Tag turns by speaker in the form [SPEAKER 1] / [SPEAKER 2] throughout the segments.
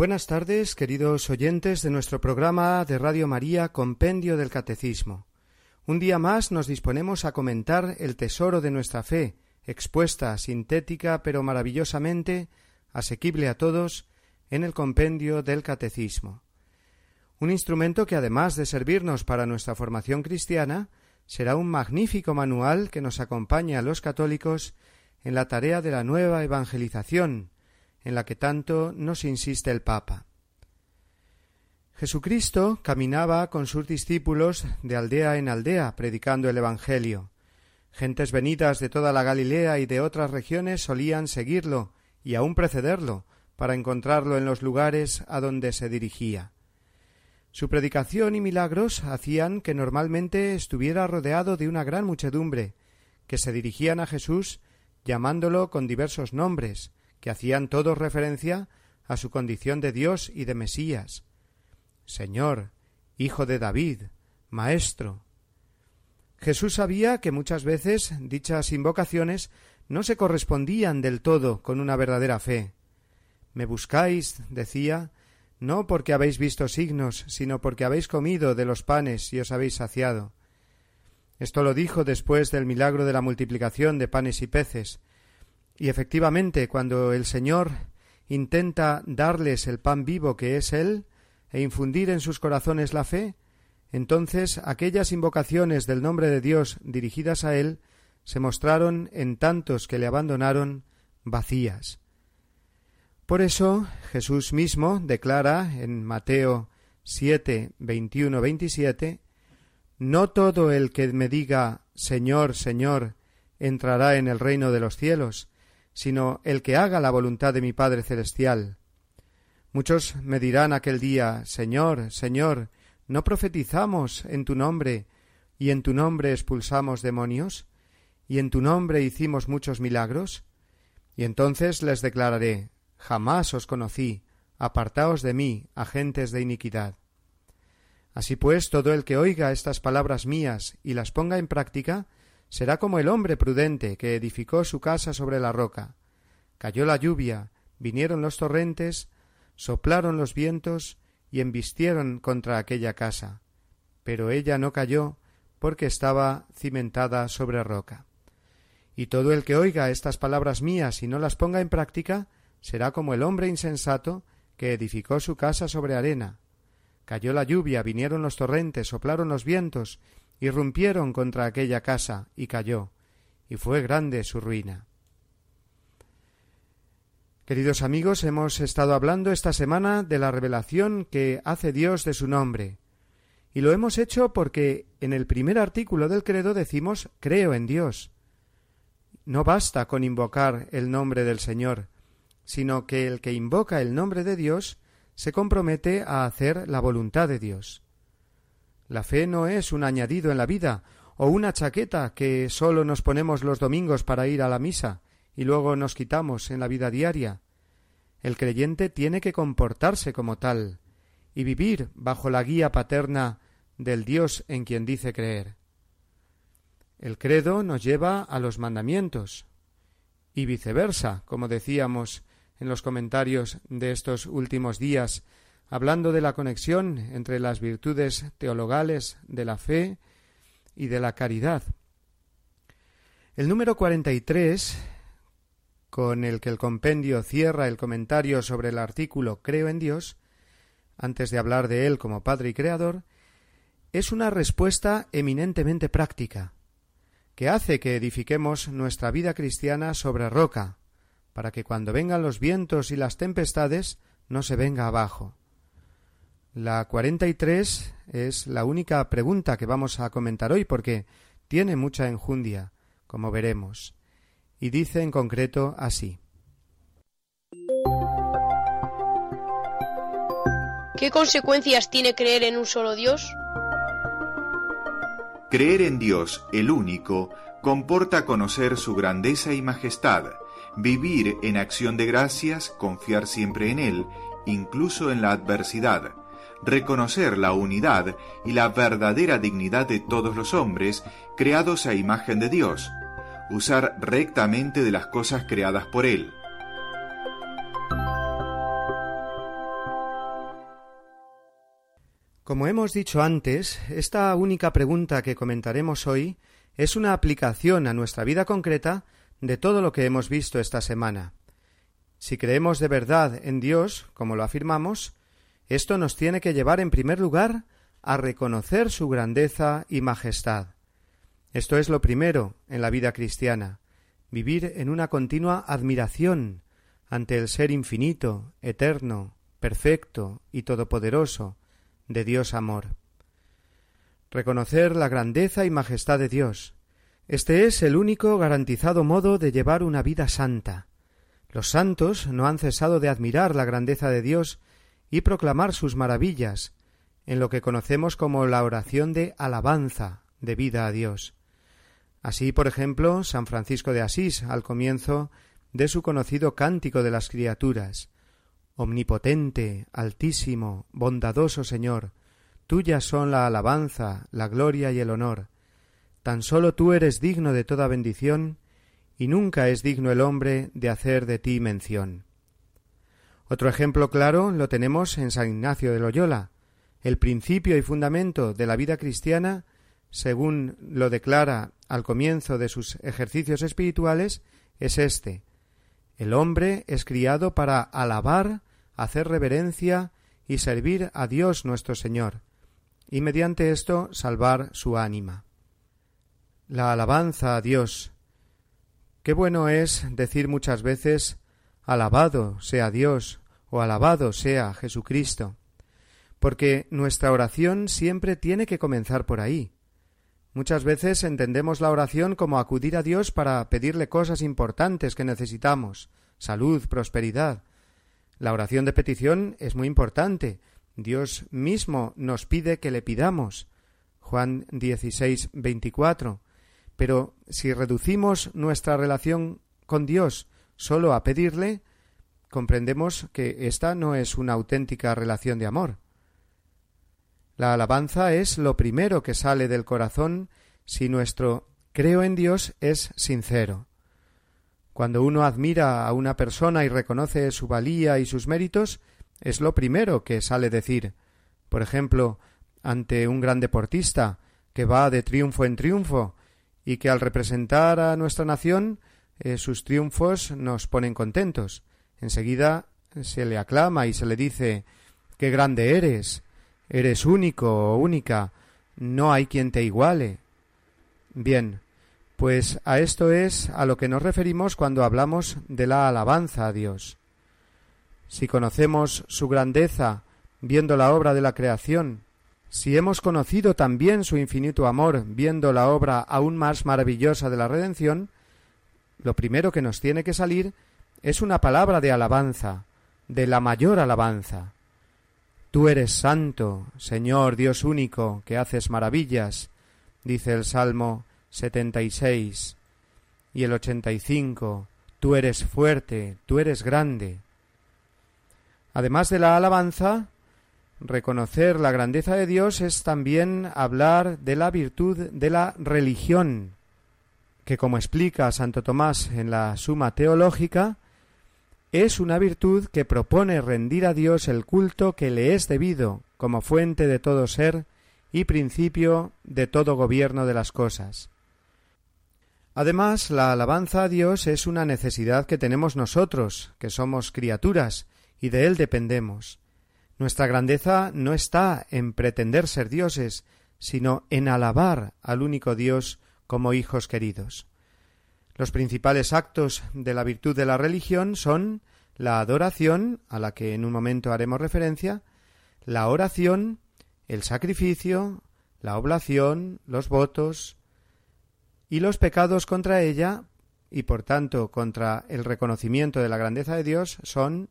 [SPEAKER 1] Buenas tardes, queridos oyentes de nuestro programa de Radio María Compendio del Catecismo. Un día más nos disponemos a comentar el tesoro de nuestra fe, expuesta, sintética, pero maravillosamente asequible a todos, en el Compendio del Catecismo. Un instrumento que, además de servirnos para nuestra formación cristiana, será un magnífico manual que nos acompañe a los católicos en la tarea de la nueva evangelización, en la que tanto nos insiste el Papa. Jesucristo caminaba con sus discípulos de aldea en aldea predicando el Evangelio. Gentes venidas de toda la Galilea y de otras regiones solían seguirlo y aun precederlo para encontrarlo en los lugares a donde se dirigía. Su predicación y milagros hacían que normalmente estuviera rodeado de una gran muchedumbre, que se dirigían a Jesús llamándolo con diversos nombres, que hacían todos referencia a su condición de Dios y de Mesías. Señor, Hijo de David, Maestro. Jesús sabía que muchas veces dichas invocaciones no se correspondían del todo con una verdadera fe. Me buscáis, decía, no porque habéis visto signos, sino porque habéis comido de los panes y os habéis saciado. Esto lo dijo después del milagro de la multiplicación de panes y peces, y efectivamente, cuando el Señor intenta darles el pan vivo que es Él, e infundir en sus corazones la fe, entonces aquellas invocaciones del nombre de Dios dirigidas a Él se mostraron en tantos que le abandonaron vacías. Por eso Jesús mismo declara en Mateo 7, 21, 27, No todo el que me diga Señor, Señor, entrará en el reino de los cielos, sino el que haga la voluntad de mi Padre Celestial. Muchos me dirán aquel día Señor, Señor, ¿no profetizamos en tu nombre, y en tu nombre expulsamos demonios, y en tu nombre hicimos muchos milagros? Y entonces les declararé Jamás os conocí, apartaos de mí, agentes de iniquidad. Así pues, todo el que oiga estas palabras mías y las ponga en práctica, será como el hombre prudente que edificó su casa sobre la roca. Cayó la lluvia, vinieron los torrentes, soplaron los vientos y embistieron contra aquella casa. Pero ella no cayó porque estaba cimentada sobre roca. Y todo el que oiga estas palabras mías y no las ponga en práctica, será como el hombre insensato que edificó su casa sobre arena. Cayó la lluvia, vinieron los torrentes, soplaron los vientos irrumpieron contra aquella casa y cayó, y fue grande su ruina. Queridos amigos, hemos estado hablando esta semana de la revelación que hace Dios de su nombre, y lo hemos hecho porque en el primer artículo del credo decimos creo en Dios. No basta con invocar el nombre del Señor, sino que el que invoca el nombre de Dios se compromete a hacer la voluntad de Dios. La fe no es un añadido en la vida o una chaqueta que sólo nos ponemos los domingos para ir a la misa y luego nos quitamos en la vida diaria. El creyente tiene que comportarse como tal y vivir bajo la guía paterna del Dios en quien dice creer. El credo nos lleva a los mandamientos y viceversa, como decíamos en los comentarios de estos últimos días hablando de la conexión entre las virtudes teologales de la fe y de la caridad. El número 43, con el que el compendio cierra el comentario sobre el artículo Creo en Dios, antes de hablar de él como Padre y Creador, es una respuesta eminentemente práctica, que hace que edifiquemos nuestra vida cristiana sobre roca, para que cuando vengan los vientos y las tempestades no se venga abajo. La cuarenta y tres es la única pregunta que vamos a comentar hoy porque tiene mucha enjundia, como veremos, y dice en concreto así.
[SPEAKER 2] ¿Qué consecuencias tiene creer en un solo Dios?
[SPEAKER 3] Creer en Dios, el único, comporta conocer su grandeza y majestad, vivir en acción de gracias, confiar siempre en Él, incluso en la adversidad, reconocer la unidad y la verdadera dignidad de todos los hombres creados a imagen de Dios, usar rectamente de las cosas creadas por Él.
[SPEAKER 1] Como hemos dicho antes, esta única pregunta que comentaremos hoy es una aplicación a nuestra vida concreta de todo lo que hemos visto esta semana. Si creemos de verdad en Dios, como lo afirmamos, esto nos tiene que llevar en primer lugar a reconocer su grandeza y majestad. Esto es lo primero en la vida cristiana, vivir en una continua admiración ante el ser infinito, eterno, perfecto y todopoderoso de Dios amor. Reconocer la grandeza y majestad de Dios. Este es el único garantizado modo de llevar una vida santa. Los santos no han cesado de admirar la grandeza de Dios y proclamar sus maravillas, en lo que conocemos como la oración de alabanza debida a Dios. Así, por ejemplo, San Francisco de Asís, al comienzo de su conocido Cántico de las Criaturas, Omnipotente, Altísimo, bondadoso Señor, tuyas son la alabanza, la gloria y el honor. Tan sólo tú eres digno de toda bendición, y nunca es digno el hombre de hacer de ti mención. Otro ejemplo claro lo tenemos en San Ignacio de Loyola. El principio y fundamento de la vida cristiana, según lo declara al comienzo de sus ejercicios espirituales, es este. El hombre es criado para alabar, hacer reverencia y servir a Dios nuestro Señor, y mediante esto salvar su ánima. La alabanza a Dios, Qué bueno es decir muchas veces Alabado sea Dios o alabado sea Jesucristo, porque nuestra oración siempre tiene que comenzar por ahí. Muchas veces entendemos la oración como acudir a Dios para pedirle cosas importantes que necesitamos, salud, prosperidad. La oración de petición es muy importante. Dios mismo nos pide que le pidamos. Juan 16, 24. Pero si reducimos nuestra relación con Dios solo a pedirle, comprendemos que esta no es una auténtica relación de amor. La alabanza es lo primero que sale del corazón si nuestro creo en Dios es sincero. Cuando uno admira a una persona y reconoce su valía y sus méritos, es lo primero que sale decir. Por ejemplo, ante un gran deportista que va de triunfo en triunfo y que al representar a nuestra nación eh, sus triunfos nos ponen contentos. Enseguida se le aclama y se le dice qué grande eres, eres único o única, no hay quien te iguale. Bien, pues a esto es a lo que nos referimos cuando hablamos de la alabanza a Dios. Si conocemos su grandeza viendo la obra de la creación, si hemos conocido también su infinito amor viendo la obra aún más maravillosa de la redención, lo primero que nos tiene que salir es una palabra de alabanza, de la mayor alabanza. Tú eres santo, Señor Dios único, que haces maravillas, dice el Salmo setenta y seis y el ochenta y cinco. Tú eres fuerte, tú eres grande. Además de la alabanza, Reconocer la grandeza de Dios es también hablar de la virtud de la religión, que como explica Santo Tomás en la Suma Teológica, es una virtud que propone rendir a Dios el culto que le es debido como fuente de todo ser y principio de todo gobierno de las cosas. Además, la alabanza a Dios es una necesidad que tenemos nosotros, que somos criaturas, y de Él dependemos. Nuestra grandeza no está en pretender ser dioses, sino en alabar al único Dios como hijos queridos. Los principales actos de la virtud de la religión son la adoración, a la que en un momento haremos referencia, la oración, el sacrificio, la oblación, los votos y los pecados contra ella y por tanto contra el reconocimiento de la grandeza de Dios son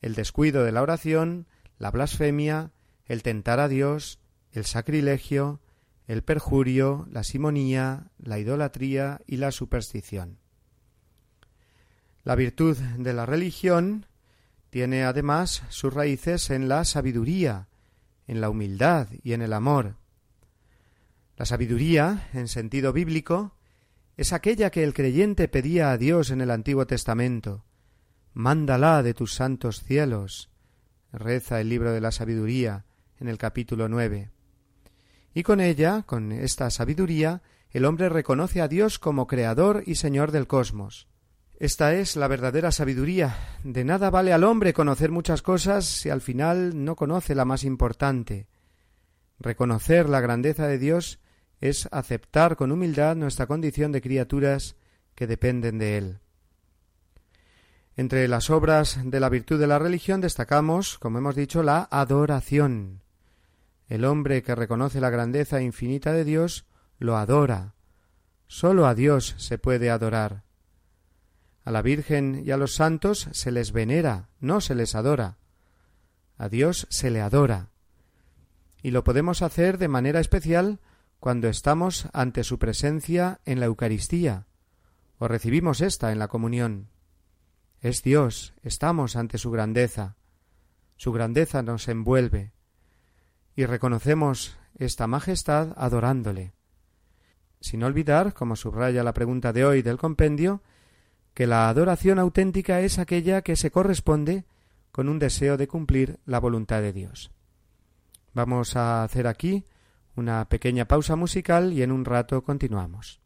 [SPEAKER 1] el descuido de la oración,
[SPEAKER 4] la blasfemia, el tentar a Dios, el sacrilegio, el perjurio, la simonía, la idolatría y la superstición. La virtud de la religión tiene además sus raíces en la sabiduría, en la humildad y en el amor. La sabiduría, en sentido bíblico, es aquella que el creyente pedía a Dios en el Antiguo Testamento. Mándala de tus santos cielos, reza el libro de la sabiduría en el capítulo nueve. Y con ella, con esta sabiduría, el hombre reconoce a Dios como Creador y Señor del cosmos. Esta es la verdadera sabiduría. De nada vale al hombre conocer muchas cosas si al final no conoce la más importante. Reconocer la grandeza de Dios es aceptar con humildad nuestra condición de criaturas que dependen de Él. Entre las obras de la virtud de la religión destacamos, como hemos dicho, la adoración. El hombre que reconoce la grandeza infinita de Dios lo adora. Sólo a Dios se puede adorar. A la Virgen y a los santos se les venera, no se les adora. A Dios se le adora. Y lo podemos hacer de manera especial cuando estamos ante su presencia en la Eucaristía, o recibimos ésta en la comunión. Es Dios, estamos ante su grandeza. Su grandeza nos envuelve, y reconocemos esta majestad adorándole. Sin olvidar, como subraya la pregunta de hoy del compendio, que la adoración auténtica es aquella que se corresponde con un deseo de cumplir la voluntad de Dios. Vamos a hacer aquí una pequeña pausa musical y en un rato continuamos.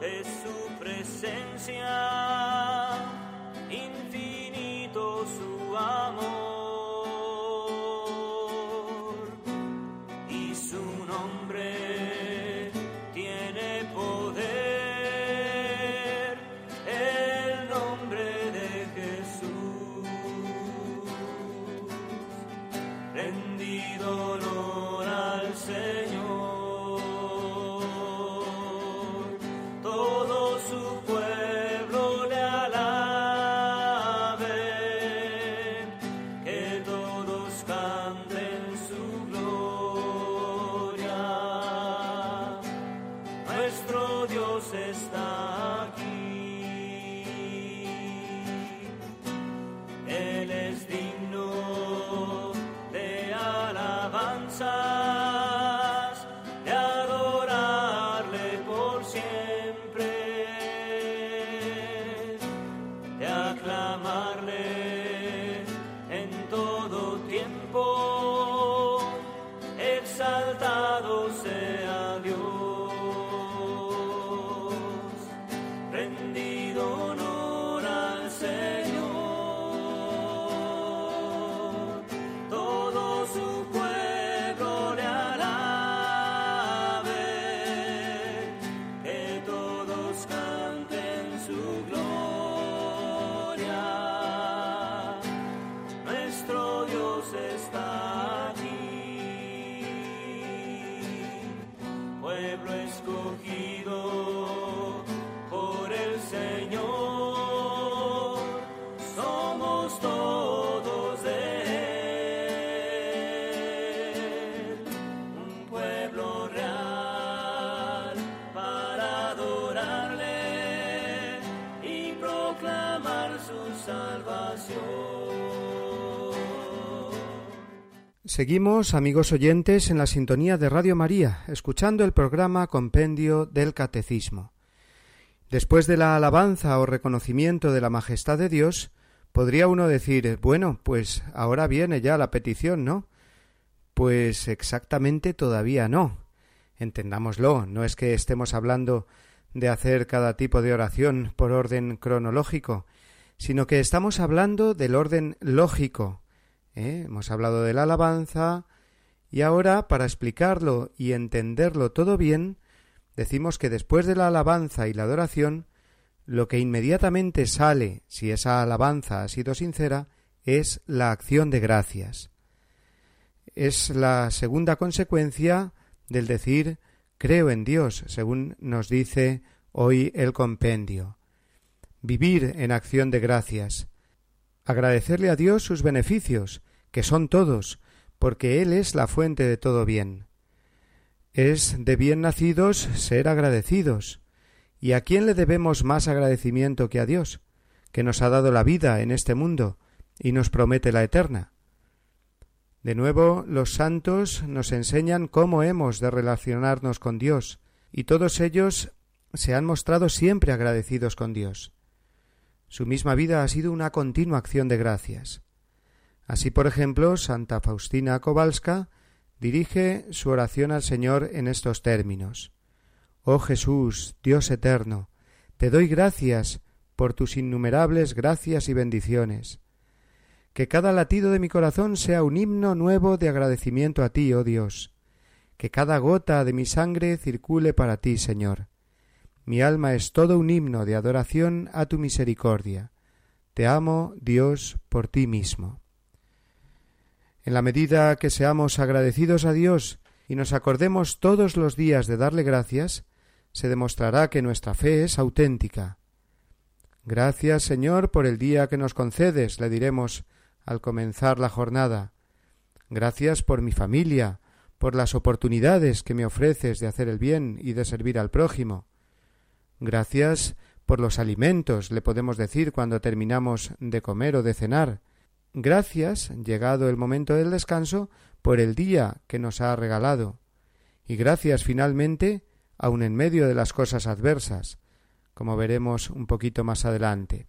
[SPEAKER 4] es su presencia. Seguimos, amigos oyentes, en la sintonía de Radio María, escuchando el programa Compendio del Catecismo. Después de la alabanza o reconocimiento de la majestad de Dios, podría uno decir, bueno, pues ahora viene ya la petición, ¿no? Pues exactamente todavía no. Entendámoslo, no es que estemos hablando
[SPEAKER 1] de hacer cada tipo de oración por orden cronológico, sino que estamos hablando del orden lógico. ¿Eh? Hemos hablado de la alabanza y ahora, para explicarlo y entenderlo todo bien, decimos que después de la alabanza y la adoración, lo que inmediatamente sale, si esa alabanza ha sido sincera, es la acción de gracias. Es la segunda consecuencia del decir creo en Dios, según nos dice hoy el compendio. Vivir en acción de gracias. Agradecerle a Dios sus beneficios, que son todos, porque Él es la fuente de todo bien. Es de bien nacidos ser agradecidos. ¿Y a quién le debemos más agradecimiento que a Dios, que nos ha dado la vida en este mundo y nos promete la eterna? De nuevo, los santos nos enseñan cómo hemos de relacionarnos con Dios, y todos ellos se han mostrado siempre agradecidos con Dios. Su misma vida ha sido una continua acción de gracias. Así, por ejemplo, Santa Faustina Kowalska dirige su oración al Señor en estos términos. Oh Jesús, Dios eterno, te doy gracias por tus innumerables gracias y bendiciones. Que cada latido de mi corazón sea un himno nuevo de agradecimiento a ti, oh Dios. Que cada gota de mi sangre circule para ti, Señor. Mi alma es todo un himno de adoración a tu misericordia. Te amo, Dios, por ti mismo. En la medida que seamos agradecidos a Dios y nos acordemos todos los días de darle gracias, se demostrará que nuestra fe es auténtica. Gracias, Señor, por el día que nos concedes, le diremos al comenzar la jornada. Gracias por mi familia, por las oportunidades que me ofreces de hacer el bien y de servir al prójimo. Gracias por los alimentos, le podemos decir cuando terminamos de comer o de cenar. Gracias, llegado el momento del descanso, por el día que nos ha regalado. Y gracias finalmente, aun en medio de las cosas adversas, como veremos un poquito más adelante.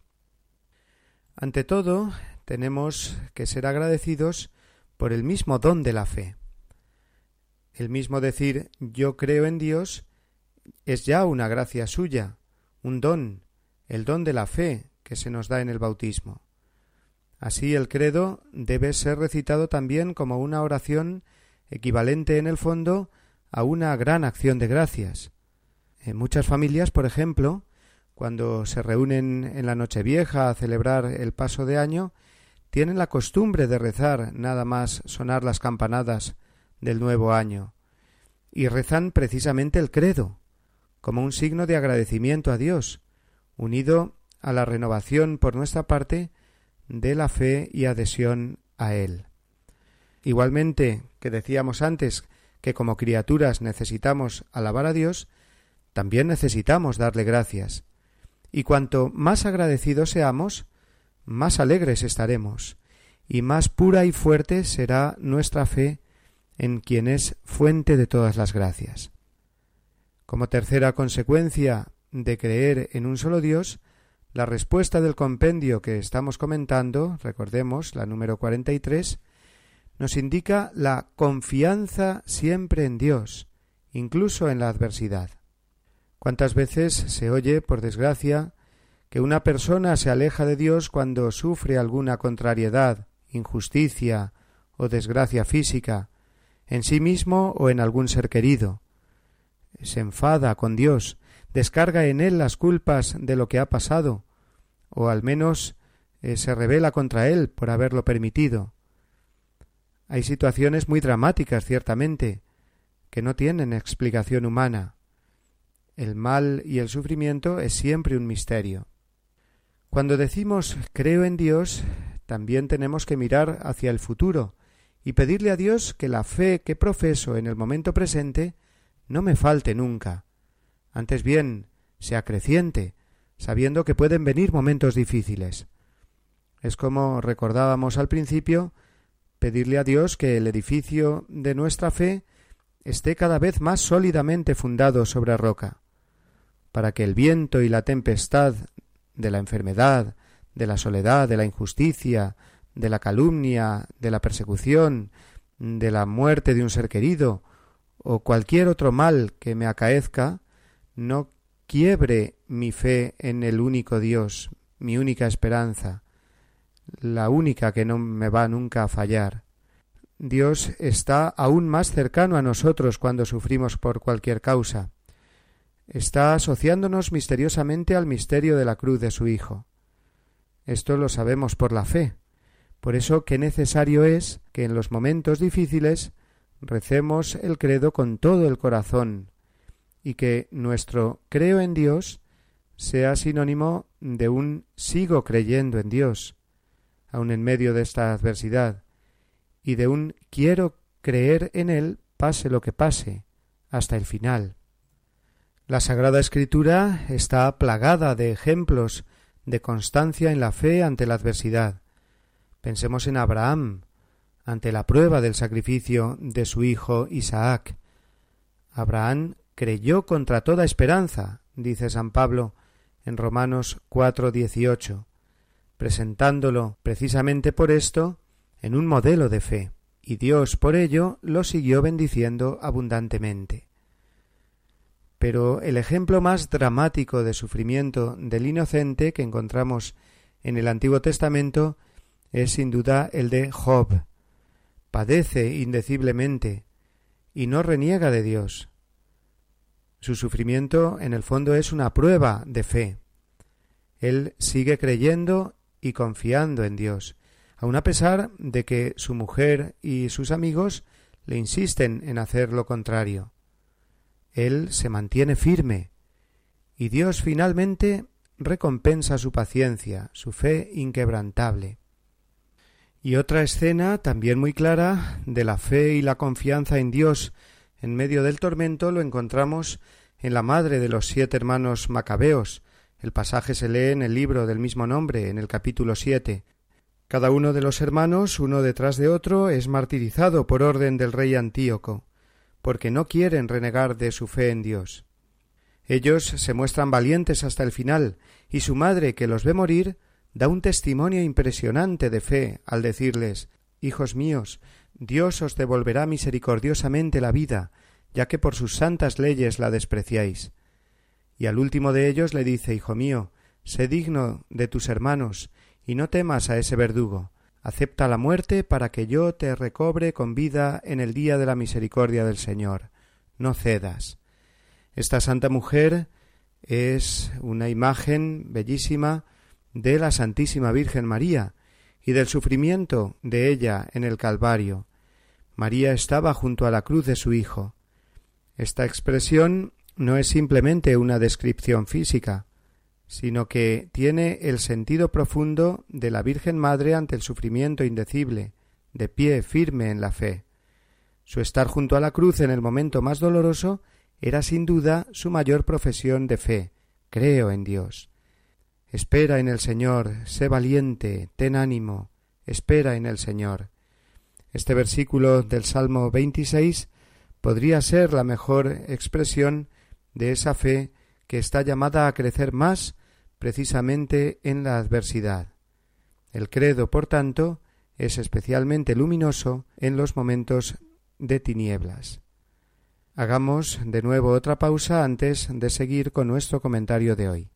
[SPEAKER 1] Ante todo, tenemos que ser agradecidos por el mismo don de la fe. El mismo decir yo creo en Dios es ya una gracia suya, un don, el don de la fe que se nos da en el bautismo. Así el credo debe ser recitado también como una oración equivalente en el fondo a una gran acción de gracias. En muchas familias, por ejemplo, cuando se reúnen en la Nochevieja a celebrar el paso de año, tienen la costumbre de rezar nada más sonar las campanadas del nuevo año, y rezan precisamente el credo, como un signo de agradecimiento a Dios, unido a la renovación por nuestra parte de la fe y adhesión a Él. Igualmente que decíamos antes que como criaturas necesitamos alabar a Dios, también necesitamos darle gracias. Y cuanto más agradecidos seamos, más alegres estaremos, y más pura y fuerte será nuestra fe en quien es fuente de todas las gracias. Como tercera consecuencia de creer en un solo Dios, la respuesta del compendio que estamos comentando, recordemos la número 43, nos indica la confianza siempre en Dios, incluso en la adversidad. ¿Cuántas veces se oye, por desgracia, que una persona se aleja de Dios cuando sufre alguna contrariedad, injusticia o desgracia física, en sí mismo o en algún ser querido, se enfada con Dios, descarga en él las culpas de lo que ha pasado, o al menos eh, se revela contra él por haberlo permitido. Hay situaciones muy dramáticas, ciertamente, que no tienen explicación humana. El mal y el sufrimiento es siempre un misterio. Cuando decimos creo en Dios, también tenemos que mirar hacia el futuro y pedirle a Dios que la fe que profeso en el momento presente no me falte nunca. Antes bien, sea creciente, sabiendo que pueden venir momentos difíciles. Es como recordábamos al principio, pedirle a Dios que el edificio de nuestra fe esté cada vez más sólidamente fundado sobre roca, para que el viento y la tempestad de la enfermedad, de la soledad, de la injusticia, de la calumnia, de la persecución, de la muerte de un ser querido, o cualquier otro mal que me acaezca, no quiebre mi fe en el único Dios, mi única esperanza, la única que no me va nunca a fallar. Dios está aún más cercano a nosotros cuando sufrimos por cualquier causa. Está asociándonos misteriosamente al misterio de la cruz de su Hijo. Esto lo sabemos por la fe. Por eso qué necesario es que en los momentos difíciles recemos el credo con todo el corazón y que nuestro creo en Dios sea sinónimo de un sigo creyendo en Dios, aun en medio de esta adversidad, y de un quiero creer en Él pase lo que pase, hasta el final. La Sagrada Escritura está plagada de ejemplos de constancia en la fe ante la adversidad. Pensemos en Abraham, ante la prueba del sacrificio de su hijo Isaac. Abraham creyó contra toda esperanza, dice San Pablo en Romanos 4, presentándolo precisamente por esto en un modelo de fe, y Dios por ello lo siguió bendiciendo abundantemente. Pero el ejemplo más dramático de sufrimiento del inocente que encontramos en el Antiguo Testamento es sin duda el de Job. Padece indeciblemente y no reniega de Dios. Su sufrimiento en el fondo es una prueba de fe. Él sigue creyendo y confiando en Dios, aun a pesar de que su mujer y sus amigos le insisten en hacer lo contrario. Él se mantiene firme, y Dios finalmente recompensa su paciencia, su fe inquebrantable. Y otra escena también muy clara de la fe y la confianza en Dios en medio del tormento lo encontramos en la madre de los siete hermanos macabeos. El pasaje se lee en el libro del mismo nombre, en el capítulo siete. Cada uno de los hermanos, uno detrás de otro, es martirizado por orden del rey Antíoco, porque no quieren renegar de su fe en Dios. Ellos se muestran valientes hasta el final, y su madre, que los ve morir, da un testimonio impresionante de fe al decirles Hijos míos, Dios os devolverá misericordiosamente la vida, ya que por sus santas leyes la despreciáis. Y al último de ellos le dice Hijo mío, sé digno de tus hermanos, y no temas a ese verdugo. Acepta la muerte para que yo te recobre con vida en el día de la misericordia del Señor. No cedas. Esta santa mujer es una imagen bellísima de la Santísima Virgen María y del sufrimiento de ella en el Calvario, María estaba junto a la cruz de su Hijo. Esta expresión no es simplemente una descripción física, sino que tiene el sentido profundo de la Virgen Madre ante el sufrimiento indecible, de pie firme en la fe. Su estar junto a la cruz en el momento más doloroso era sin duda su mayor profesión de fe. Creo en Dios. Espera en el Señor, sé valiente, ten ánimo, espera en el Señor. Este versículo del Salmo 26 podría ser la mejor expresión de esa fe que está llamada a crecer más precisamente en la adversidad. El credo, por tanto, es especialmente luminoso en los momentos de tinieblas. Hagamos de nuevo otra pausa antes de seguir con nuestro comentario de hoy.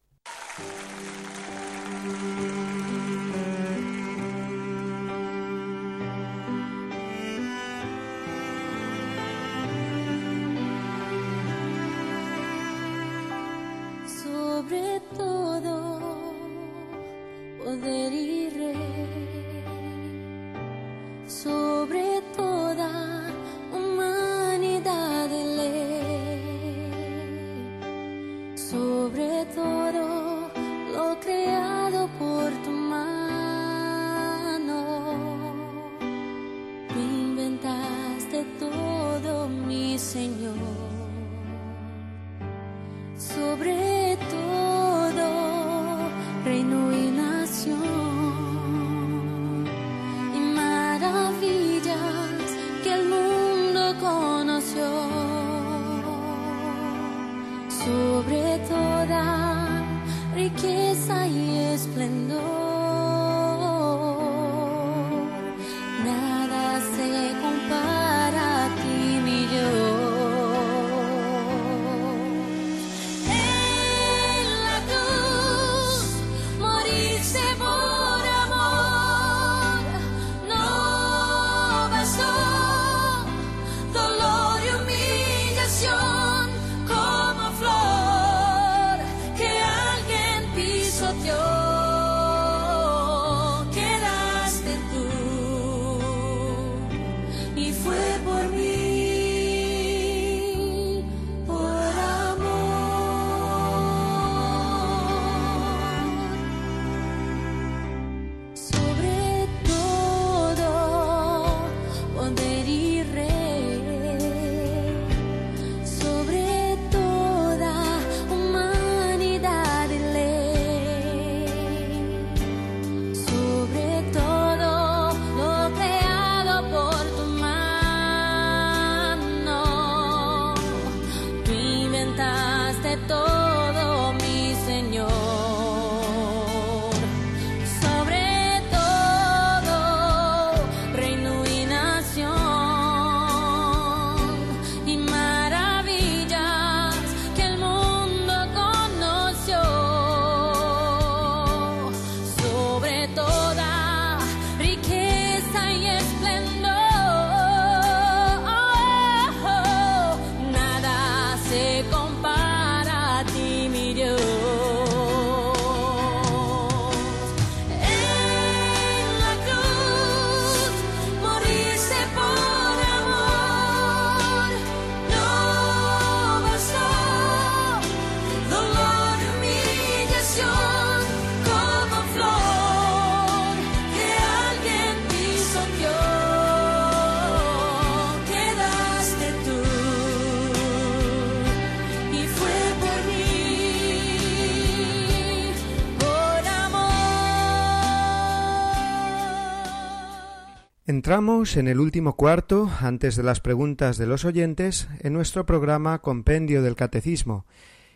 [SPEAKER 1] En el último cuarto, antes de las preguntas de los oyentes, en nuestro programa Compendio del Catecismo,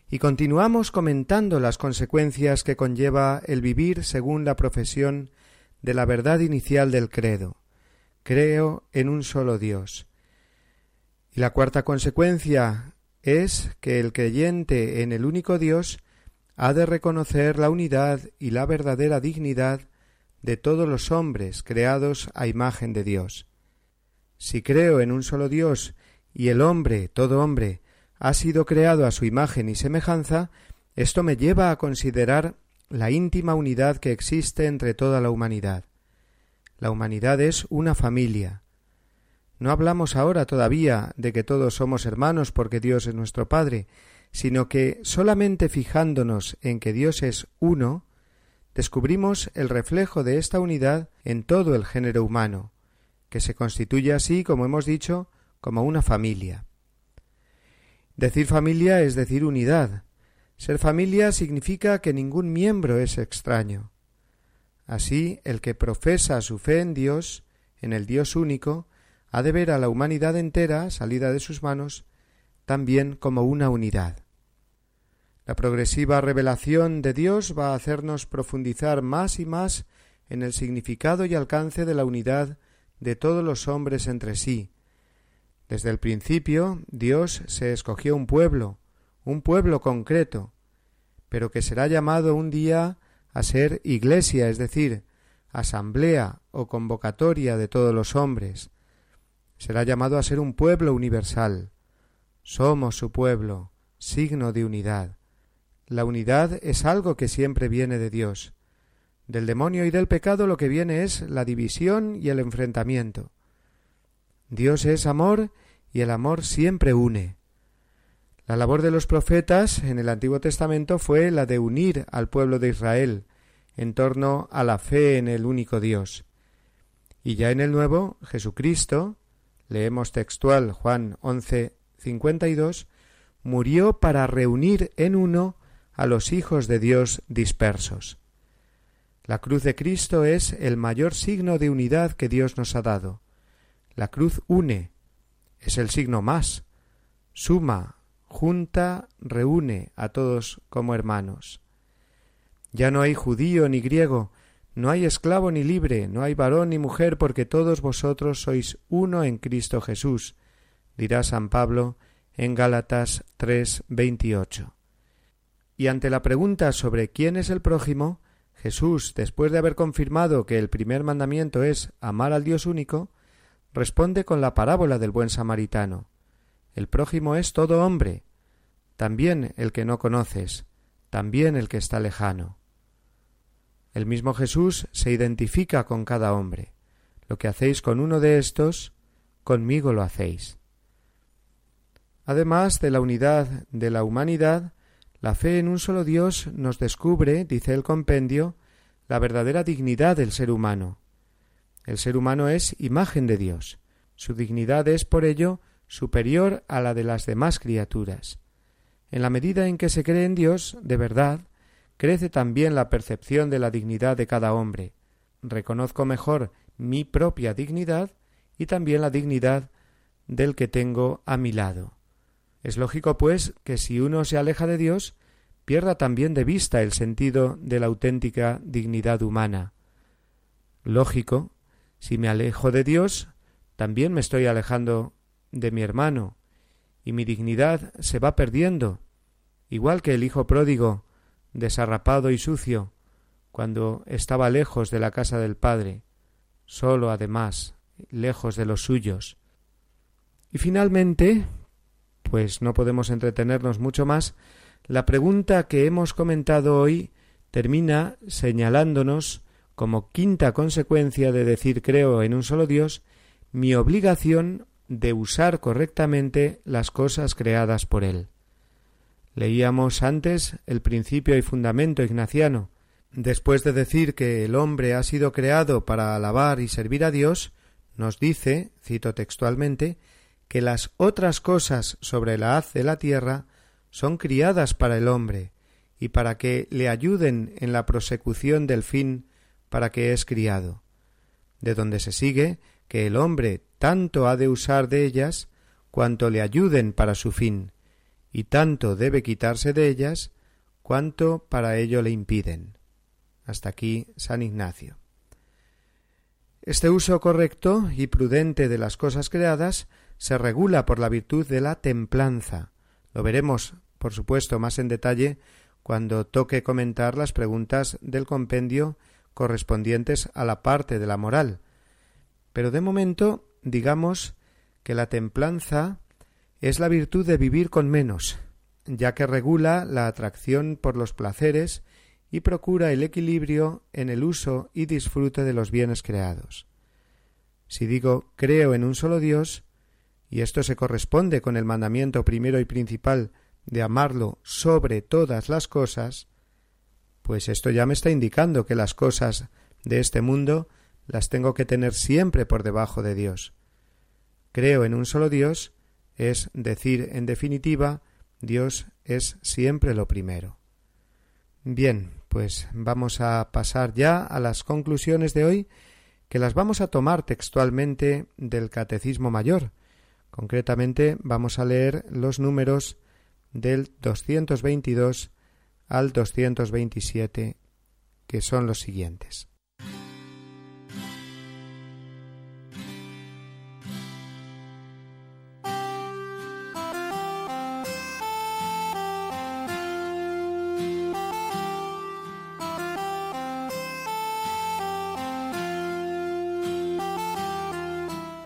[SPEAKER 1] y continuamos comentando las consecuencias que conlleva el vivir según la profesión de la verdad inicial del credo. Creo en un solo Dios. Y la cuarta consecuencia es que el creyente en el único Dios ha de reconocer la unidad y la verdadera dignidad de todos los hombres creados a imagen de Dios. Si creo en un solo Dios y el hombre, todo hombre, ha sido creado a su imagen y semejanza, esto me lleva a considerar la íntima unidad que existe entre toda la humanidad. La humanidad es una familia. No hablamos ahora todavía de que todos somos hermanos porque Dios es nuestro Padre, sino que solamente fijándonos en que Dios es uno, descubrimos el reflejo de esta unidad en todo el género humano, que se constituye así, como hemos dicho, como una familia. Decir familia es decir unidad. Ser familia significa que ningún miembro es extraño. Así, el que profesa su fe en Dios, en el Dios único, ha de ver a la humanidad entera, salida de sus manos, también como una unidad. La progresiva revelación de Dios va a hacernos profundizar más y más en el significado y alcance de la unidad de todos los hombres entre sí. Desde el principio Dios se escogió un pueblo, un pueblo concreto, pero que será llamado un día a ser iglesia, es decir, asamblea o convocatoria de todos los hombres. Será llamado a ser un pueblo universal. Somos su pueblo, signo de unidad. La unidad es algo que siempre viene de Dios. Del demonio y del pecado lo que viene es la división y el enfrentamiento. Dios es amor y el amor siempre une. La labor de los profetas en el Antiguo Testamento fue la de unir al pueblo de Israel en torno a la fe en el único Dios. Y ya en el Nuevo, Jesucristo, leemos textual Juan 11, 52, murió para reunir en uno a los hijos de Dios dispersos. La cruz de Cristo es el mayor signo de unidad que Dios nos ha dado. La cruz une, es el signo más, suma, junta, reúne a todos como hermanos. Ya no hay judío ni griego, no hay esclavo ni libre, no hay varón ni mujer, porque todos vosotros sois uno en Cristo Jesús, dirá San Pablo en Gálatas 3, y ante la pregunta sobre quién es el prójimo, Jesús, después de haber confirmado que el primer mandamiento es amar al Dios único, responde con la parábola del buen samaritano. El prójimo es todo hombre, también el que no conoces, también el que está lejano. El mismo Jesús se identifica con cada hombre. Lo que hacéis con uno de estos, conmigo lo hacéis. Además de la unidad de la humanidad, la fe en un solo Dios nos descubre, dice el compendio, la verdadera dignidad del ser humano. El ser humano es imagen de Dios. Su dignidad es, por ello, superior a la de las demás criaturas. En la medida en que se cree en Dios, de verdad, crece también la percepción de la dignidad de cada hombre. Reconozco mejor mi propia dignidad y también la dignidad del que tengo a mi lado. Es lógico, pues, que si uno se aleja de Dios, pierda también de vista el sentido de la auténtica dignidad humana. Lógico, si me alejo de Dios, también me estoy alejando de mi hermano, y mi dignidad se va perdiendo, igual que el hijo pródigo, desarrapado y sucio, cuando estaba lejos de la casa del Padre, solo además, lejos de los suyos. Y finalmente, pues no podemos entretenernos mucho más, la pregunta que hemos comentado hoy termina señalándonos como quinta consecuencia de decir creo en un solo Dios mi obligación de usar correctamente las cosas creadas por Él. Leíamos antes el principio y fundamento ignaciano. Después de decir que el hombre ha sido creado para alabar y servir a Dios, nos dice, cito textualmente, que las otras cosas sobre la haz de la tierra son criadas para el hombre y para que le ayuden en la prosecución del fin para que es criado, de donde se sigue que el hombre tanto ha de usar de ellas cuanto le ayuden para su fin, y tanto debe quitarse de ellas cuanto para ello le impiden. Hasta aquí San Ignacio. Este uso correcto y prudente de las cosas creadas se regula por la virtud de la templanza. Lo veremos, por supuesto, más en detalle cuando toque comentar las preguntas del compendio correspondientes a la parte de la moral. Pero de momento, digamos que la templanza es la virtud de vivir con menos, ya que regula la atracción por los placeres y procura el equilibrio en el uso y disfrute de los bienes creados. Si digo creo en un solo Dios, y esto se corresponde con el mandamiento primero y principal de amarlo sobre todas las cosas, pues esto ya me está indicando que las cosas de este mundo las tengo que tener siempre por debajo de Dios. Creo en un solo Dios es decir, en definitiva, Dios es siempre lo primero. Bien, pues vamos a pasar ya a las conclusiones de hoy, que las vamos a tomar textualmente del Catecismo Mayor. Concretamente vamos a leer los números del 222 al 227, que son los siguientes.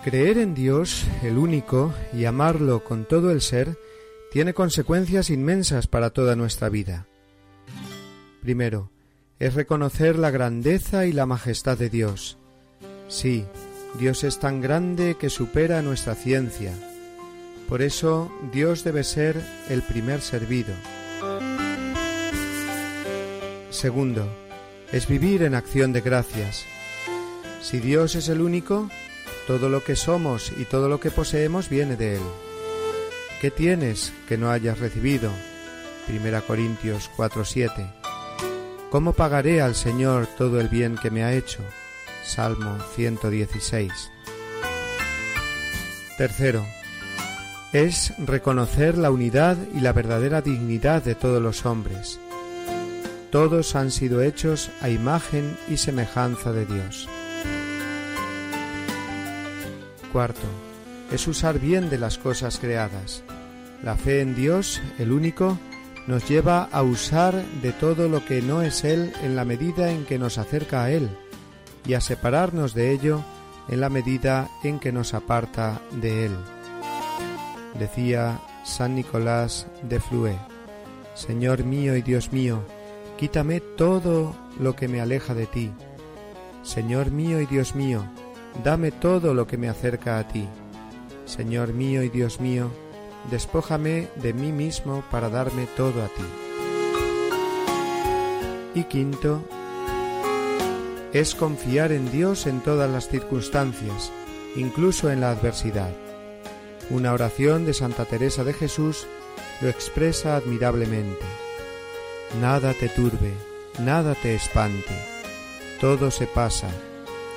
[SPEAKER 1] Creer en Dios, el único, y amarlo con todo el ser, tiene consecuencias inmensas para toda nuestra vida. Primero, es reconocer la grandeza y la majestad de Dios. Sí, Dios es tan grande que supera nuestra ciencia. Por eso Dios debe ser el primer servido. Segundo, es vivir en acción de gracias. Si Dios es el único, todo lo que somos y todo lo que poseemos viene de Él. ¿Qué tienes que no hayas recibido? Primera Corintios 4:7. ¿Cómo pagaré al Señor todo el bien que me ha hecho? Salmo 116. Tercero, es reconocer la unidad y la verdadera dignidad de todos los hombres. Todos han sido hechos a imagen y semejanza de Dios. Cuarto, es usar bien de las cosas creadas. La fe en Dios, el único, nos lleva a usar de todo lo que no es Él en la medida en que nos acerca a Él y a separarnos de ello en la medida en que nos aparta de Él. Decía San Nicolás de Flué, Señor mío y Dios mío, quítame todo lo que me aleja de ti. Señor mío y Dios mío, Dame todo lo que me acerca a ti. Señor mío y Dios mío, despójame de mí mismo para darme todo a ti. Y quinto, es confiar en Dios en todas las circunstancias, incluso en la adversidad. Una oración de Santa Teresa de Jesús lo expresa admirablemente. Nada te turbe, nada te espante, todo se pasa,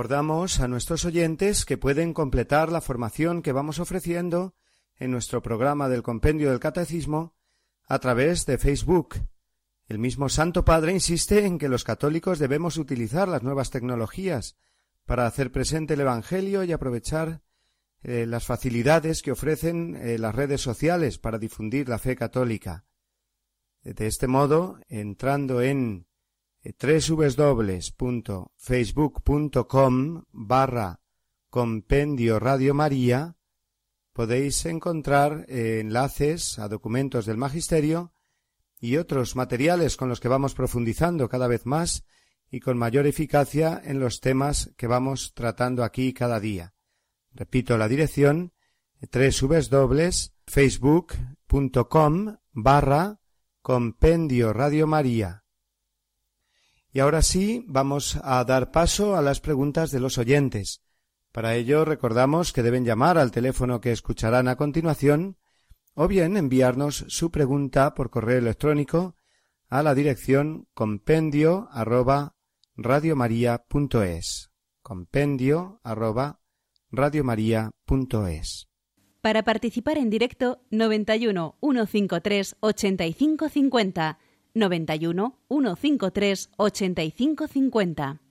[SPEAKER 1] Recordamos a nuestros oyentes que pueden completar la formación que vamos ofreciendo en nuestro programa del Compendio del Catecismo a través de Facebook. El mismo Santo Padre insiste en que los católicos debemos utilizar las nuevas tecnologías para hacer presente el Evangelio y aprovechar eh, las facilidades que ofrecen eh, las redes sociales para difundir la fe católica. De este modo, entrando en www.facebook.com barra compendio Radio María podéis encontrar eh, enlaces a documentos del Magisterio y otros materiales con los que vamos profundizando cada vez más y con mayor eficacia en los temas que vamos tratando aquí cada día. Repito la dirección www.facebook.com barra compendio Radio María. Y ahora sí vamos a dar paso a las preguntas de los oyentes. Para ello recordamos que deben llamar al teléfono que escucharán a continuación o bien enviarnos su pregunta por correo electrónico a la dirección compendio arroba radiomaria.es compendio arroba radiomaria.es
[SPEAKER 5] Para participar en directo 91 153 85 50 91 153 85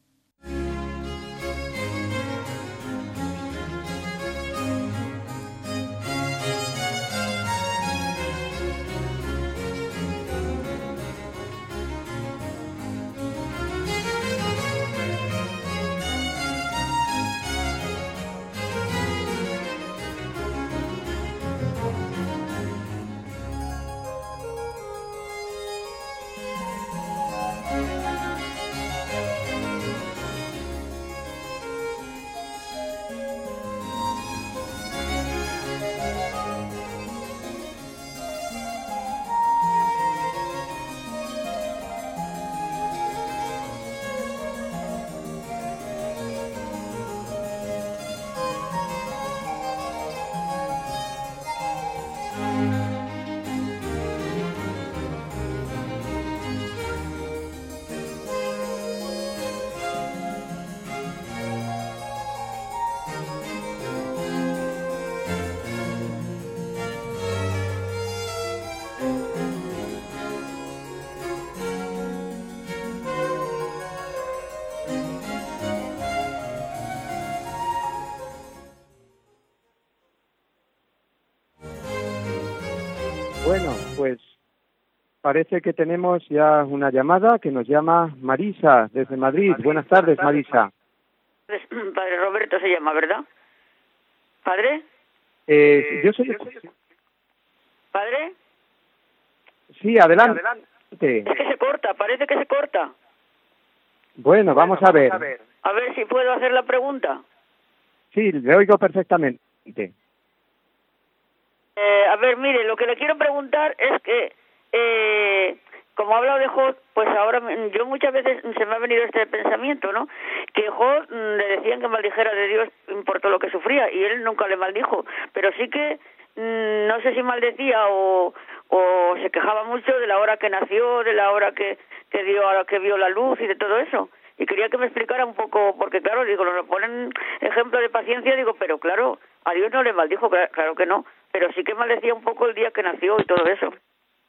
[SPEAKER 6] parece que tenemos ya una llamada que nos llama Marisa desde Madrid. Buenas tardes, Marisa.
[SPEAKER 7] Padre Roberto se llama, ¿verdad? ¿Padre?
[SPEAKER 6] Eh, yo soy...
[SPEAKER 7] ¿Padre?
[SPEAKER 6] Sí, adelante.
[SPEAKER 7] Es que se corta, parece que se corta.
[SPEAKER 6] Bueno, vamos a ver.
[SPEAKER 7] A ver si puedo hacer la pregunta.
[SPEAKER 6] Sí, le oigo perfectamente.
[SPEAKER 7] Eh, a ver, mire, lo que le quiero preguntar es que, eh, como ha hablado de Job, pues ahora yo muchas veces se me ha venido este pensamiento, ¿no? Que Job mm, le decían que maldijera de Dios por todo lo que sufría y él nunca le maldijo, pero sí que mm, no sé si maldecía o, o se quejaba mucho de la hora que nació, de la hora que, que dio, que vio la luz y de todo eso y quería que me explicara un poco, porque claro, digo, nos ponen ejemplo de paciencia, digo, pero claro, a Dios no le maldijo, claro que no, pero sí que maldecía un poco el día que nació y todo eso.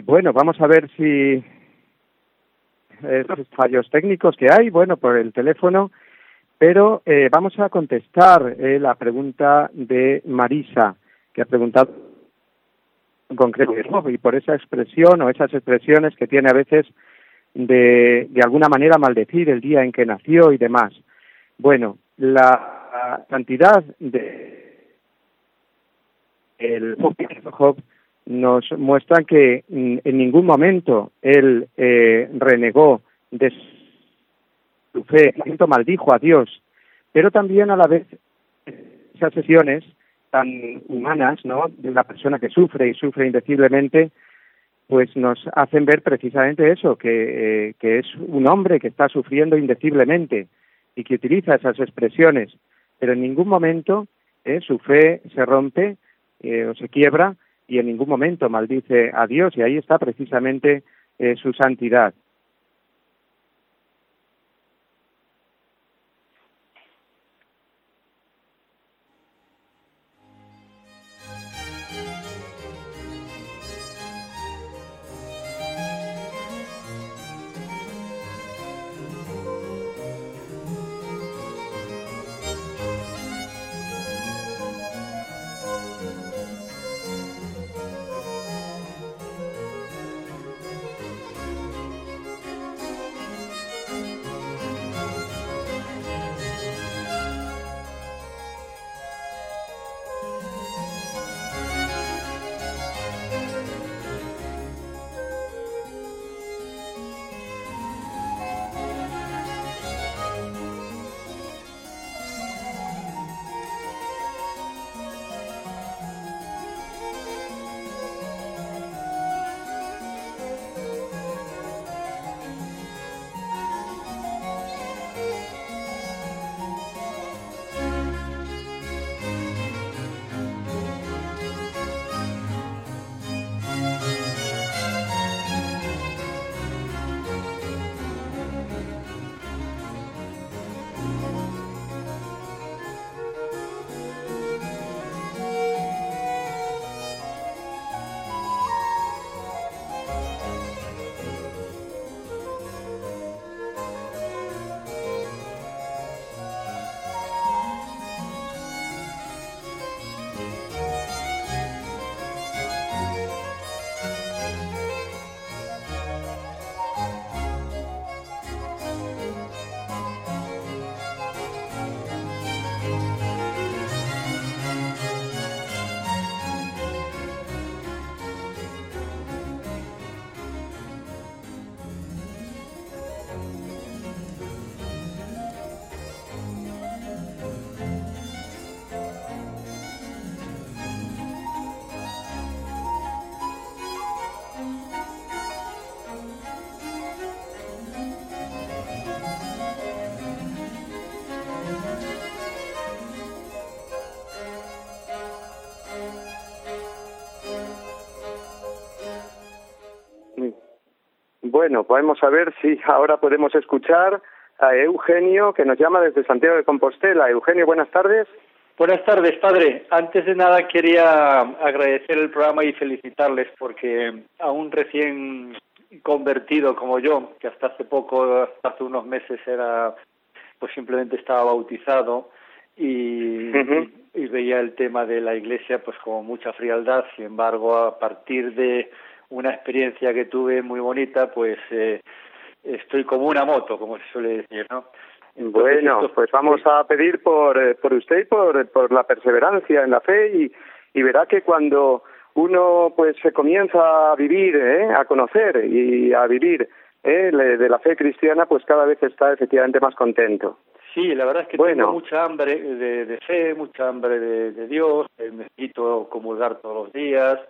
[SPEAKER 6] Bueno, vamos a ver si estos fallos técnicos que hay, bueno, por el teléfono, pero eh, vamos a contestar eh, la pregunta de Marisa, que ha preguntado en concreto y por esa expresión o esas expresiones que tiene a veces de, de alguna manera maldecir el día en que nació y demás. Bueno, la cantidad de el Job
[SPEAKER 8] nos muestran que en ningún momento él eh, renegó de su fe, maldijo a Dios, pero también a la vez esas sesiones tan humanas, ¿no? De la persona que sufre y sufre indeciblemente, pues nos hacen ver precisamente eso, que, eh, que es un hombre que está sufriendo indeciblemente y que utiliza esas expresiones, pero en ningún momento eh, su fe se rompe eh, o se quiebra y en ningún momento maldice a Dios y ahí está precisamente su santidad. Bueno, vamos a ver si ahora podemos escuchar a Eugenio, que nos llama desde Santiago de Compostela. Eugenio, buenas tardes.
[SPEAKER 9] Buenas tardes, padre. Antes de nada quería agradecer el programa y felicitarles porque aún recién convertido como yo, que hasta hace poco, hasta hace unos meses era, pues simplemente estaba bautizado y, y veía el tema de la iglesia pues como mucha frialdad. Sin embargo, a partir de una experiencia que tuve muy bonita, pues eh, estoy como una moto, como se suele decir, ¿no?
[SPEAKER 8] bueno, pues vamos a pedir por, eh, por usted y por, por la perseverancia en la fe y, y verá que cuando uno pues se comienza a vivir, ¿eh? a conocer y a vivir ¿eh? de la fe cristiana, pues cada vez está efectivamente más contento.
[SPEAKER 9] Sí, la verdad es que tengo mucha hambre de, de fe, mucha hambre de, de Dios, necesito comulgar todos los días,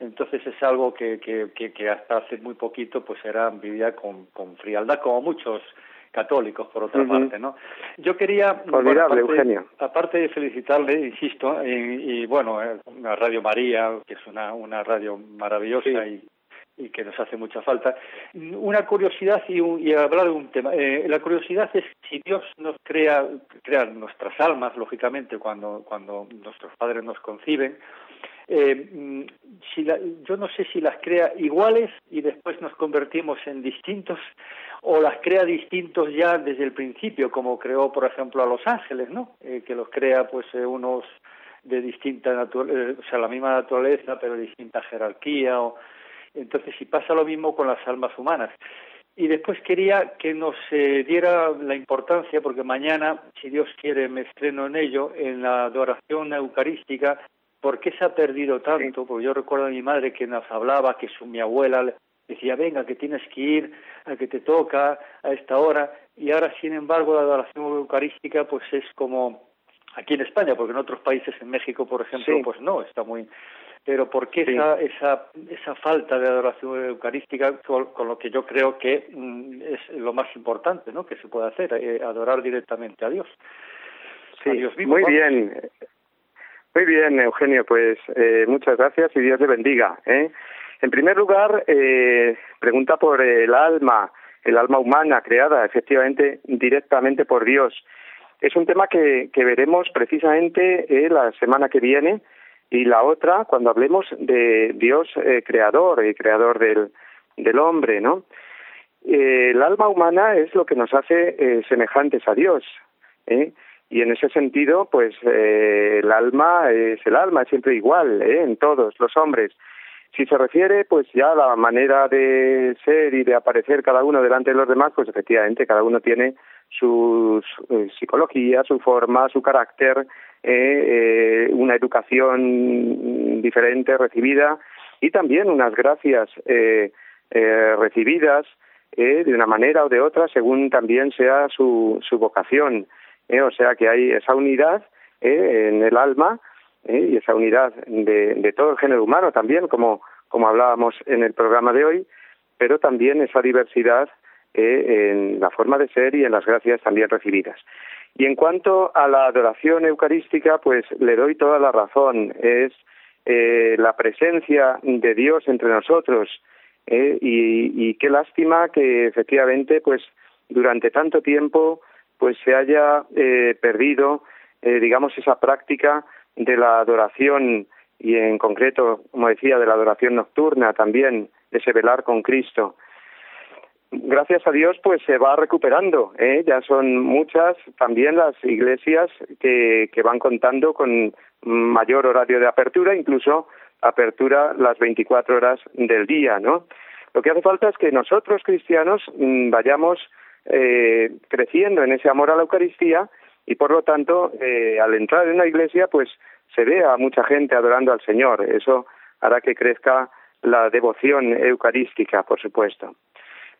[SPEAKER 9] entonces es algo que, que, que, hasta hace muy poquito pues era vivía con, con frialdad, como muchos católicos, por otra parte, ¿no? Yo quería...
[SPEAKER 8] aparte,
[SPEAKER 9] Aparte de felicitarle, insisto, y, bueno, eh, Radio María, que es una, una radio maravillosa y, y que nos hace mucha falta, una curiosidad y, y hablar de un tema. Eh, la curiosidad es si Dios nos crea, crea nuestras almas, lógicamente, cuando, cuando nuestros padres nos conciben, eh, mm, si yo no sé si las crea iguales y después nos convertimos en distintos o las crea distintos ya desde el principio, como creó, por ejemplo, a los ángeles, ¿no? Eh, que los crea, pues, eh, unos de distinta naturaleza, o sea, la misma naturaleza, pero distinta jerarquía. O... Entonces, si pasa lo mismo con las almas humanas. Y después quería que nos diera la importancia, porque mañana, si Dios quiere, me estreno en ello, en la adoración eucarística ¿Por qué se ha perdido tanto? Porque yo recuerdo a mi madre que nos hablaba, que su, mi abuela decía, venga, que tienes que ir, a que te toca a esta hora, y ahora, sin embargo, la adoración eucarística, pues es como aquí en España, porque en otros países, en México, por ejemplo, pues no, está muy... Pero ¿por qué esa, esa, esa falta de adoración eucarística con, lo que yo creo que mm, es lo más importante ¿no? que se puede hacer, eh, adorar directamente a Dios?
[SPEAKER 8] Sí, muy bien. Muy bien, Eugenio, pues eh, muchas gracias y Dios le bendiga. ¿eh? En primer lugar, eh, pregunta por el alma, el alma humana creada efectivamente directamente por Dios. Es un tema que, veremos precisamente eh, la semana que viene y la otra cuando hablemos de Dios eh, creador y creador del, del hombre, ¿no? Eh, el alma humana es lo que nos hace semejantes a Dios. Y en ese sentido, pues eh, el alma es el alma, es siempre igual ¿eh? en todos los hombres. Si se refiere, pues ya la manera de ser y de aparecer cada uno delante de los demás, pues efectivamente cada uno tiene su, eh, psicología, su forma, su carácter, eh, eh, una educación diferente recibida y también unas gracias eh, recibidas de una manera o de otra según también sea su, su vocación. Eh, o sea que hay esa unidad eh, en el alma ¿eh? y esa unidad de, de todo el género humano también, como, como hablábamos en el programa de hoy, pero también esa diversidad eh, en la forma de ser y en las gracias también recibidas. Y en cuanto a la adoración eucarística, pues le doy toda la razón. Es la presencia de Dios entre nosotros. Y, y qué lástima que efectivamente, pues durante tanto tiempo, pues se haya eh, perdido, eh, digamos, esa práctica de la adoración y en concreto, como decía, de la adoración nocturna también, ese velar con Cristo. Gracias a Dios, pues se va recuperando. ¿eh? Ya son muchas también las iglesias que, van contando con mayor horario de apertura, incluso apertura las 24 horas del día, ¿no? Lo que hace falta es que nosotros cristianos mmm, vayamos eh, creciendo en ese amor a la Eucaristía y por lo tanto eh, al entrar en una iglesia pues se ve a mucha gente adorando al Señor. Eso hará que crezca la devoción eucarística, por supuesto.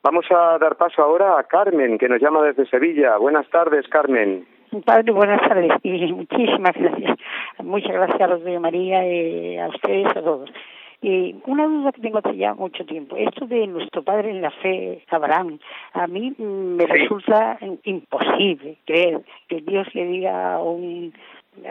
[SPEAKER 8] Vamos a dar paso ahora a Carmen, que nos llama desde Sevilla. Buenas tardes, Carmen.
[SPEAKER 10] Padre, buenas tardes y muchísimas gracias. Muchas gracias a los de María y a ustedes, a todos. Eh, una duda que tengo hace ya mucho tiempo, esto de nuestro padre en la fe, Abraham, a mí me sí. resulta imposible creer que Dios le diga a un,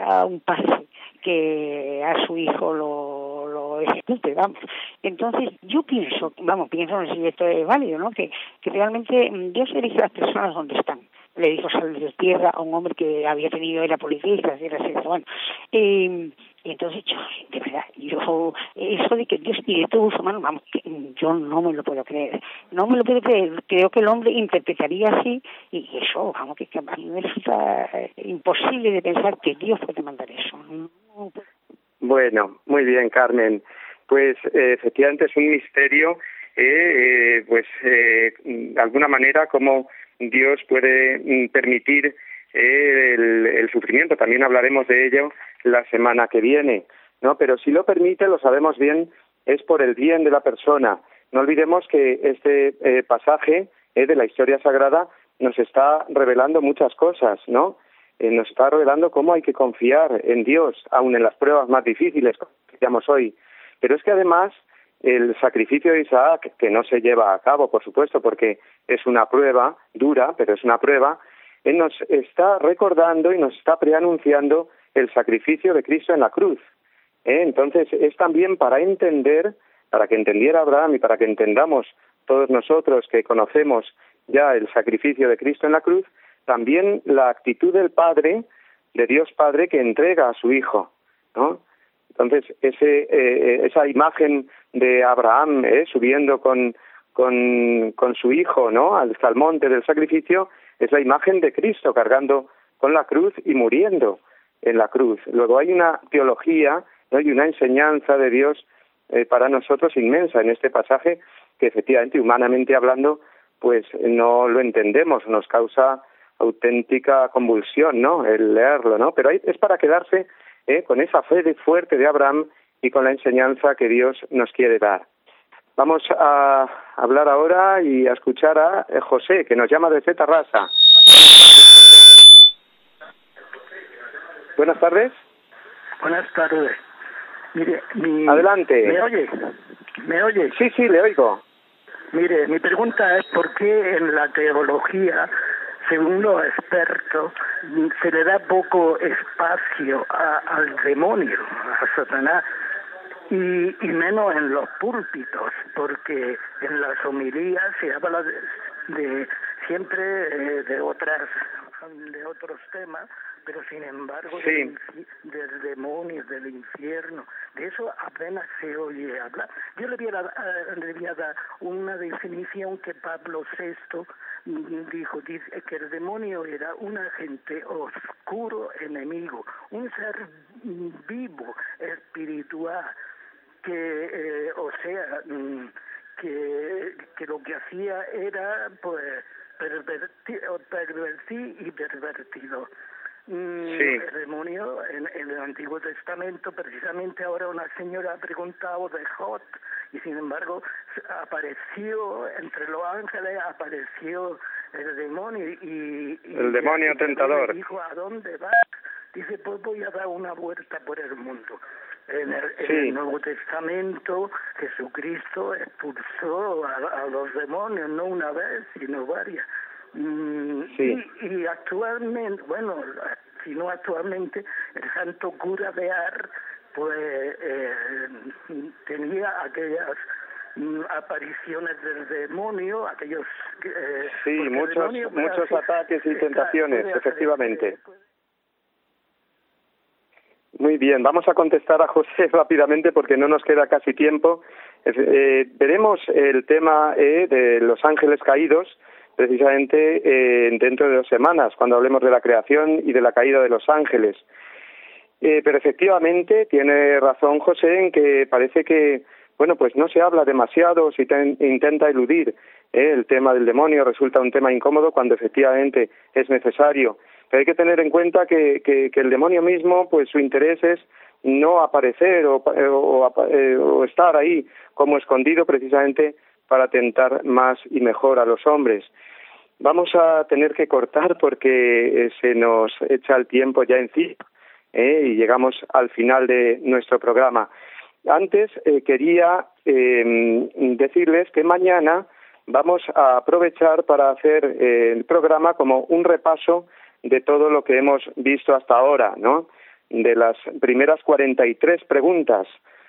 [SPEAKER 10] a un padre que a su hijo lo, lo ejecute, vamos. Entonces, yo pienso, vamos, pienso, no sé si esto es válido, ¿no? Que, que realmente Dios elige a las personas donde están. Le dijo salir de tierra a un hombre que había tenido, era policía, era así, bueno. Eh, y entonces yo, de verdad, yo, eso de que Dios todo su mano, vamos, yo no me lo puedo creer. No me lo puedo creer. Creo que el hombre interpretaría así y eso, vamos, que, que a resulta imposible de pensar que Dios puede mandar eso.
[SPEAKER 8] Bueno, muy bien, Carmen. Pues eh, efectivamente es un misterio, eh, eh, pues eh, de alguna manera como Dios puede permitir eh, el, el sufrimiento. También hablaremos de ello la semana que viene, ¿no? Pero si lo permite, lo sabemos bien, es por el bien de la persona. No olvidemos que este eh, pasaje eh, de la historia sagrada nos está revelando muchas cosas, ¿no? Eh, nos está revelando cómo hay que confiar en Dios, aun en las pruebas más difíciles, como decíamos hoy. Pero es que además el sacrificio de Isaac, que no se lleva a cabo, por supuesto, porque es una prueba dura, pero es una prueba, él nos está recordando y nos está preanunciando el sacrificio de Cristo en la cruz. ¿eh? Entonces es también para entender, para que entendiera Abraham y para que entendamos todos nosotros que conocemos ya el sacrificio de Cristo en la cruz, también la actitud del Padre, de Dios Padre, que entrega a su Hijo, ¿no? Entonces, ese, eh, esa imagen de Abraham eh, subiendo con, con, su hijo ¿no? al, al monte del sacrificio es la imagen de Cristo cargando con la cruz y muriendo en la cruz. Luego hay una teología ¿no? y una enseñanza de Dios eh, para nosotros inmensa en este pasaje que efectivamente, humanamente hablando, pues no lo entendemos, nos causa auténtica convulsión, ¿no? El leerlo, ¿no? Pero es para quedarse ¿eh? con esa fe de fuerte de Abraham y con la enseñanza que Dios nos quiere dar. Vamos a hablar ahora y a escuchar a eh, José, que nos llama desde Tarrasa. Buenas tardes.
[SPEAKER 11] Buenas tardes. Mire,
[SPEAKER 8] Adelante.
[SPEAKER 11] ¿Me oye? ¿Me oye?
[SPEAKER 8] Sí, sí, le oigo.
[SPEAKER 11] Mire, mi pregunta es por qué en la teología, según los expertos, se le da poco espacio al demonio, a Satanás, y, y menos en los púlpitos, porque en las homilías se habla de, siempre eh, de otras de otros temas pero sin embargo del, demonio, del infierno, de eso apenas se oye hablar. Yo le voy a, le dar una definición que Pablo VI dijo, dice que el demonio era un agente oscuro enemigo, un ser vivo, espiritual, que, eh, o sea, mm, que, que lo que hacía era, pues, pervertir, pervertir y pervertido. Mm, el demonio en, el Antiguo Testamento, precisamente ahora una señora ha preguntado de Jot y sin embargo apareció entre los ángeles, apareció el demonio y...
[SPEAKER 8] el demonio tentador.
[SPEAKER 11] Dijo, ¿a dónde vas? Dice, pues voy a dar una vuelta por el mundo. En el, Nuevo Testamento Jesucristo expulsó a, los demonios, no una vez, sino varias. Mm, y, actualmente, bueno, si no actualmente, el santo cura de Ar, pues eh, tenía aquellas mm, apariciones del demonio, aquellos...
[SPEAKER 8] Eh, sí, muchos, muchos ataques y tentaciones, efectivamente. Muy bien, vamos a contestar a José rápidamente porque no nos queda casi tiempo. Eh, veremos el tema eh, de los ángeles caídos precisamente eh, dentro de dos semanas, cuando hablemos de la creación y de la caída de los ángeles. Eh, pero efectivamente tiene razón José en que parece que bueno pues no se habla demasiado, se intenta eludir eh, el tema del demonio, resulta un tema incómodo cuando efectivamente es necesario. Pero hay que tener en cuenta que, que, el demonio mismo, pues su interés es no aparecer o, o estar ahí como escondido precisamente para tentar más y mejor a los hombres. Vamos a tener que cortar porque eh, se nos echa el tiempo ya encima ¿eh? y llegamos al final de nuestro programa. Antes eh, quería em, decirles que mañana vamos a aprovechar para hacer el programa como un repaso de todo lo que hemos visto hasta ahora, ¿no? De las primeras 43 preguntas.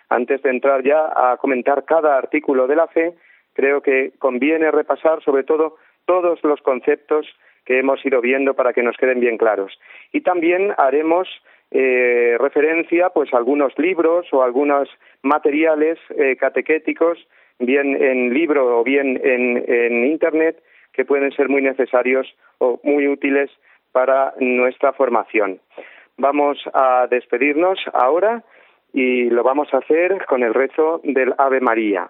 [SPEAKER 8] Antes de entrar ya a comentar cada artículo de la fe, creo que conviene repasar sobre todo todos los conceptos que hemos ido viendo para que nos queden bien claros. Y también haremos eh, referencia pues a algunos libros o algunos materiales eh, catequéticos, bien en libro o bien en, en Internet, que pueden ser muy necesarios o muy útiles para nuestra formación. Vamos a despedirnos ahora y lo vamos a hacer con el rezo del Ave María.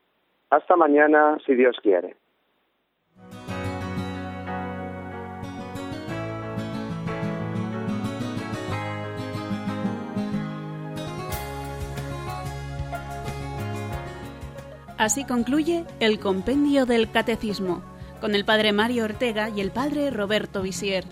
[SPEAKER 8] Hasta mañana, si Dios quiere.
[SPEAKER 12] Así concluye el Compendio del Catecismo, con el Padre Mario Ortega y el Padre Roberto Visier.